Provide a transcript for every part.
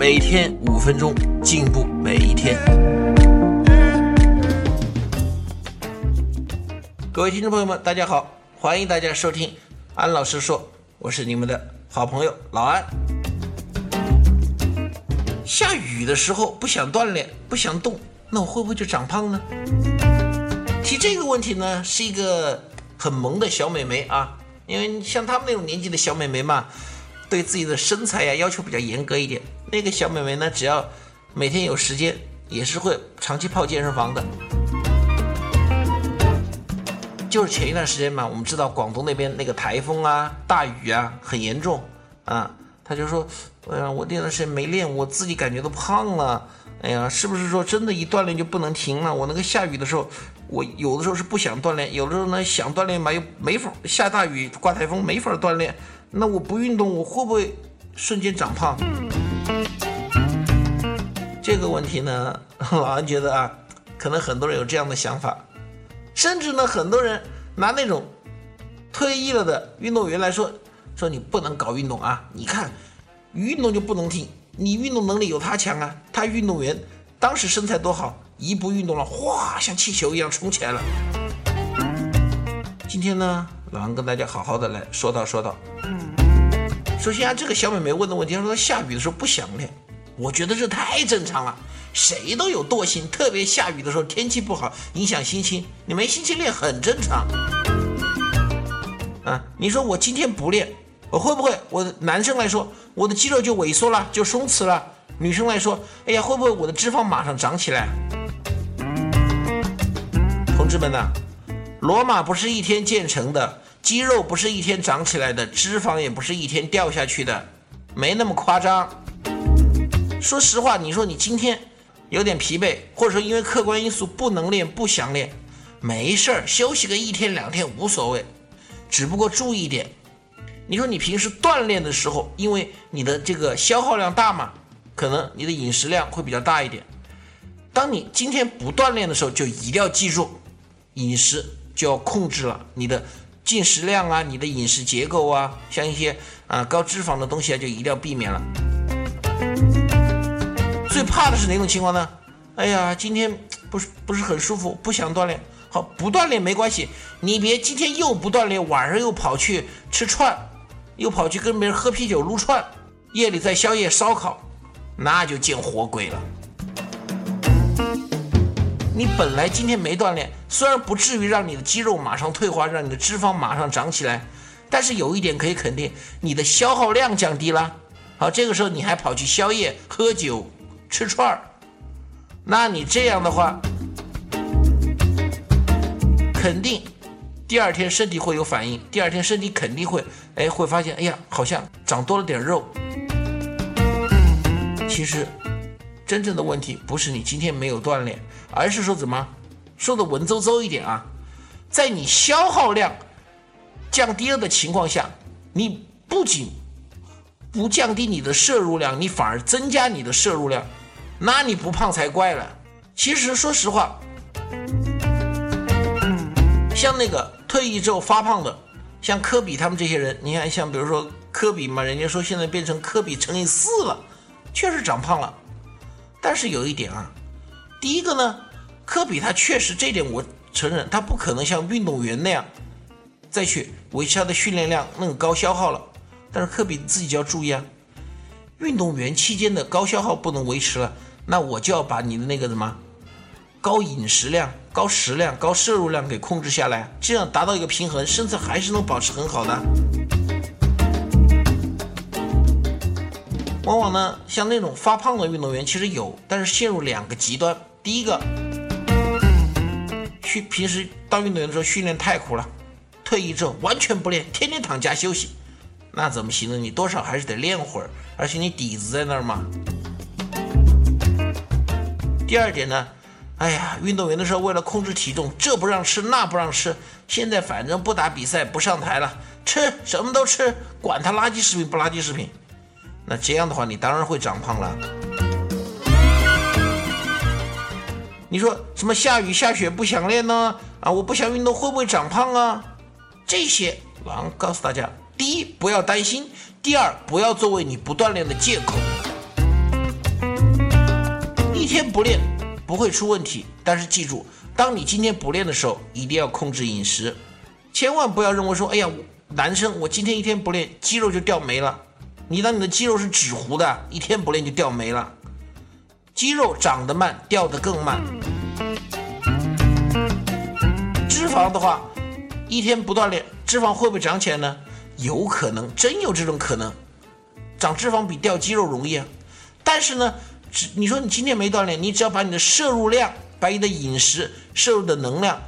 每天五分钟，进步每一天。各位听众朋友们，大家好，欢迎大家收听安老师说，我是你们的好朋友老安。下雨的时候不想锻炼，不想动，那我会不会就长胖呢？提这个问题呢，是一个很萌的小美眉啊，因为像她们那种年纪的小美眉嘛。对自己的身材呀要求比较严格一点。那个小美眉呢，只要每天有时间，也是会长期泡健身房的。就是前一段时间嘛，我们知道广东那边那个台风啊、大雨啊很严重啊，他就说：“哎呀，我那段时间没练，我自己感觉都胖了。哎呀，是不是说真的，一锻炼就不能停了？我那个下雨的时候，我有的时候是不想锻炼，有的时候呢想锻炼吧，又没法。下大雨、刮台风，没法锻炼。”那我不运动，我会不会瞬间长胖？这个问题呢，老安觉得啊，可能很多人有这样的想法，甚至呢，很多人拿那种退役了的运动员来说，说你不能搞运动啊！你看，运动就不能停，你运动能力有他强啊！他运动员当时身材多好，一不运动了，哗，像气球一样冲起来了。今天呢？老王跟大家好好的来说道说道。首先啊，这个小美眉问的问题，她说下雨的时候不想练，我觉得这太正常了，谁都有惰性，特别下雨的时候天气不好，影响心情，你没心情练很正常。啊，你说我今天不练，我会不会？我男生来说，我的肌肉就萎缩了，就松弛了；女生来说，哎呀，会不会我的脂肪马上长起来？同志们呐！罗马不是一天建成的，肌肉不是一天长起来的，脂肪也不是一天掉下去的，没那么夸张。说实话，你说你今天有点疲惫，或者说因为客观因素不能练、不想练，没事儿，休息个一天两天无所谓。只不过注意一点，你说你平时锻炼的时候，因为你的这个消耗量大嘛，可能你的饮食量会比较大一点。当你今天不锻炼的时候，就一定要记住饮食。就要控制了你的进食量啊，你的饮食结构啊，像一些啊高脂肪的东西啊，就一定要避免了。最怕的是哪种情况呢？哎呀，今天不是不是很舒服，不想锻炼。好，不锻炼没关系，你别今天又不锻炼，晚上又跑去吃串，又跑去跟别人喝啤酒撸串，夜里再宵夜烧烤，那就见活鬼了。你本来今天没锻炼，虽然不至于让你的肌肉马上退化，让你的脂肪马上长起来，但是有一点可以肯定，你的消耗量降低了。好，这个时候你还跑去宵夜、喝酒、吃串儿，那你这样的话，肯定第二天身体会有反应，第二天身体肯定会，哎，会发现，哎呀，好像长多了点肉。其实。真正的问题不是你今天没有锻炼，而是说怎么说的文绉绉一点啊，在你消耗量降低了的情况下，你不仅不降低你的摄入量，你反而增加你的摄入量，那你不胖才怪了。其实说实话，像那个退役之后发胖的，像科比他们这些人，你看像比如说科比嘛，人家说现在变成科比乘以四了，确实长胖了。但是有一点啊，第一个呢，科比他确实这点我承认，他不可能像运动员那样再去维持他的训练量那个高消耗了。但是科比自己就要注意啊，运动员期间的高消耗不能维持了，那我就要把你的那个什么高饮食量、高食量、高摄入量给控制下来，这样达到一个平衡，身材还是能保持很好的。往往呢，像那种发胖的运动员其实有，但是陷入两个极端。第一个，去平时当运动员的时候训练太苦了，退役之后完全不练，天天躺家休息，那怎么行呢？你多少还是得练会儿，而且你底子在那儿嘛。第二点呢，哎呀，运动员的时候为了控制体重，这不让吃那不让吃，现在反正不打比赛不上台了，吃什么都吃，管他垃圾食品不垃圾食品。那这样的话，你当然会长胖了。你说什么下雨下雪不想练呢？啊，我不想运动会不会长胖啊？这些狼告诉大家：第一，不要担心；第二，不要作为你不锻炼的借口。一天不练不会出问题，但是记住，当你今天不练的时候，一定要控制饮食，千万不要认为说：哎呀，男生我今天一天不练，肌肉就掉没了。你当你的肌肉是纸糊的，一天不练就掉没了。肌肉长得慢，掉得更慢。脂肪的话，一天不锻炼，脂肪会不会长起来呢？有可能，真有这种可能。长脂肪比掉肌肉容易啊。但是呢，只你说你今天没锻炼，你只要把你的摄入量、把你的饮食摄入的能量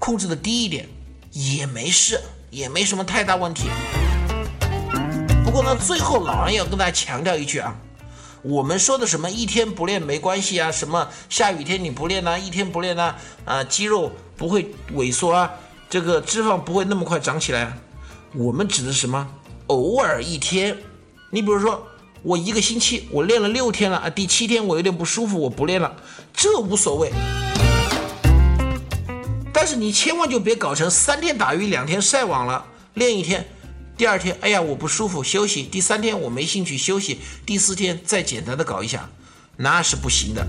控制的低一点，也没事，也没什么太大问题。不过呢，最后老杨要跟大家强调一句啊。我们说的什么一天不练没关系啊？什么下雨天你不练呢？一天不练呢？啊，肌肉不会萎缩啊，这个脂肪不会那么快长起来啊。我们指的是什么？偶尔一天，你比如说我一个星期我练了六天了啊，第七天我有点不舒服，我不练了，这无所谓。但是你千万就别搞成三天打鱼两天晒网了，练一天。第二天，哎呀，我不舒服，休息。第三天，我没兴趣休息。第四天，再简单的搞一下，那是不行的。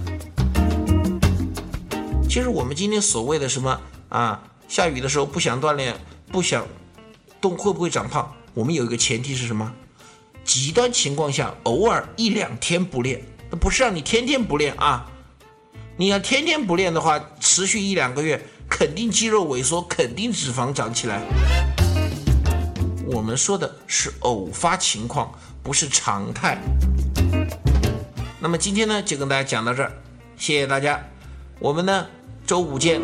其实我们今天所谓的什么啊，下雨的时候不想锻炼，不想动，会不会长胖？我们有一个前提是什么？极端情况下，偶尔一两天不练，那不是让你天天不练啊。你要天天不练的话，持续一两个月，肯定肌肉萎缩，肯定脂肪长起来。我们说的是偶发情况，不是常态。那么今天呢，就跟大家讲到这儿，谢谢大家。我们呢，周五见。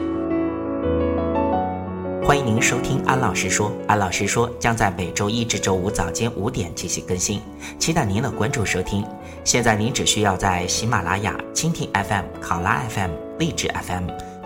欢迎您收听安老师说，安老师说将在每周一至周五早间五点进行更新，期待您的关注收听。现在您只需要在喜马拉雅、蜻蜓 FM、考拉 FM、荔枝 FM。